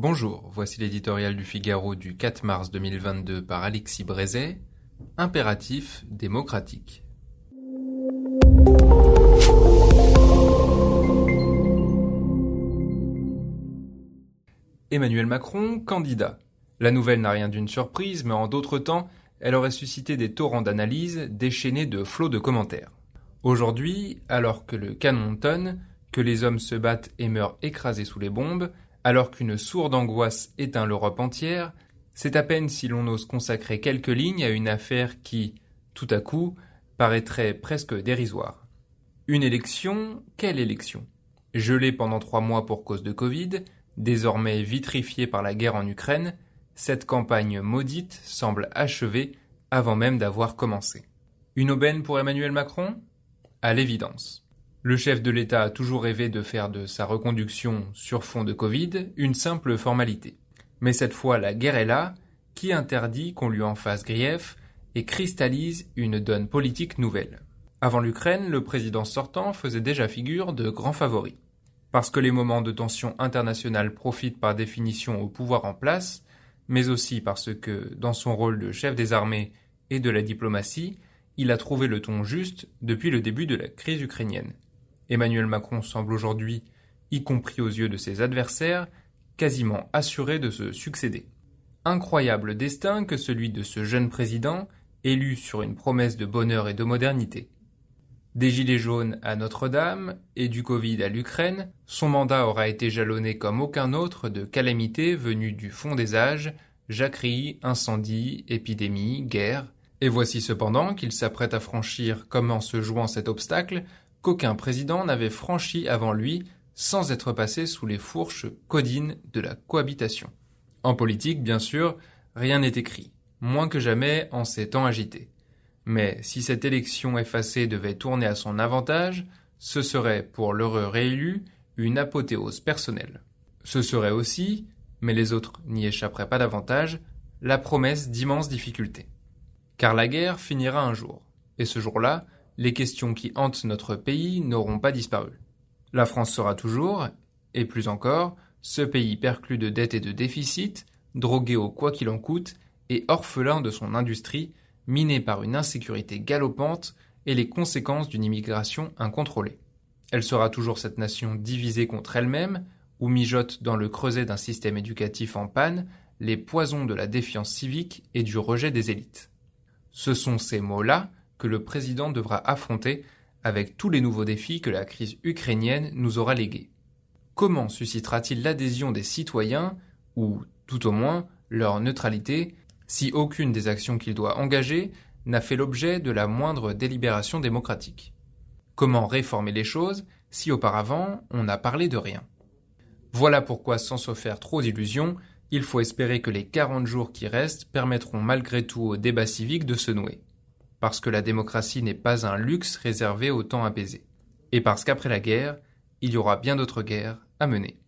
Bonjour, voici l'éditorial du Figaro du 4 mars 2022 par Alexis Brézet. Impératif démocratique. Emmanuel Macron, candidat. La nouvelle n'a rien d'une surprise, mais en d'autres temps, elle aurait suscité des torrents d'analyse déchaînés de flots de commentaires. Aujourd'hui, alors que le canon tonne, que les hommes se battent et meurent écrasés sous les bombes, alors qu'une sourde angoisse éteint l'Europe entière, c'est à peine si l'on ose consacrer quelques lignes à une affaire qui, tout à coup, paraîtrait presque dérisoire. Une élection, quelle élection? Gelée pendant trois mois pour cause de Covid, désormais vitrifiée par la guerre en Ukraine, cette campagne maudite semble achevée avant même d'avoir commencé. Une aubaine pour Emmanuel Macron? À l'évidence. Le chef de l'État a toujours rêvé de faire de sa reconduction sur fond de Covid une simple formalité. Mais cette fois la guerre est là, qui interdit qu'on lui en fasse grief et cristallise une donne politique nouvelle? Avant l'Ukraine, le président sortant faisait déjà figure de grand favori. Parce que les moments de tension internationale profitent par définition au pouvoir en place, mais aussi parce que, dans son rôle de chef des armées et de la diplomatie, il a trouvé le ton juste depuis le début de la crise ukrainienne. Emmanuel Macron semble aujourd'hui, y compris aux yeux de ses adversaires, quasiment assuré de se succéder. Incroyable destin que celui de ce jeune président, élu sur une promesse de bonheur et de modernité. Des gilets jaunes à Notre-Dame et du Covid à l'Ukraine, son mandat aura été jalonné comme aucun autre de calamités venues du fond des âges, jacqueries, incendies, épidémies, guerres. Et voici cependant qu'il s'apprête à franchir, comme en se jouant cet obstacle, qu'aucun président n'avait franchi avant lui sans être passé sous les fourches codines de la cohabitation. En politique, bien sûr, rien n'est écrit, moins que jamais en ces temps agités. Mais si cette élection effacée devait tourner à son avantage, ce serait pour l'heureux réélu une apothéose personnelle. Ce serait aussi, mais les autres n'y échapperaient pas davantage, la promesse d'immenses difficultés. Car la guerre finira un jour, et ce jour-là, les questions qui hantent notre pays n'auront pas disparu. La France sera toujours, et plus encore, ce pays perclus de dettes et de déficits, drogué au quoi qu'il en coûte, et orphelin de son industrie, minée par une insécurité galopante et les conséquences d'une immigration incontrôlée. Elle sera toujours cette nation divisée contre elle-même, où mijote dans le creuset d'un système éducatif en panne les poisons de la défiance civique et du rejet des élites. Ce sont ces mots-là que le président devra affronter avec tous les nouveaux défis que la crise ukrainienne nous aura légués. Comment suscitera-t-il l'adhésion des citoyens, ou tout au moins leur neutralité, si aucune des actions qu'il doit engager n'a fait l'objet de la moindre délibération démocratique? Comment réformer les choses si auparavant on n'a parlé de rien? Voilà pourquoi, sans se faire trop d'illusions, il faut espérer que les 40 jours qui restent permettront malgré tout au débat civique de se nouer. Parce que la démocratie n'est pas un luxe réservé au temps apaisé. Et parce qu'après la guerre, il y aura bien d'autres guerres à mener.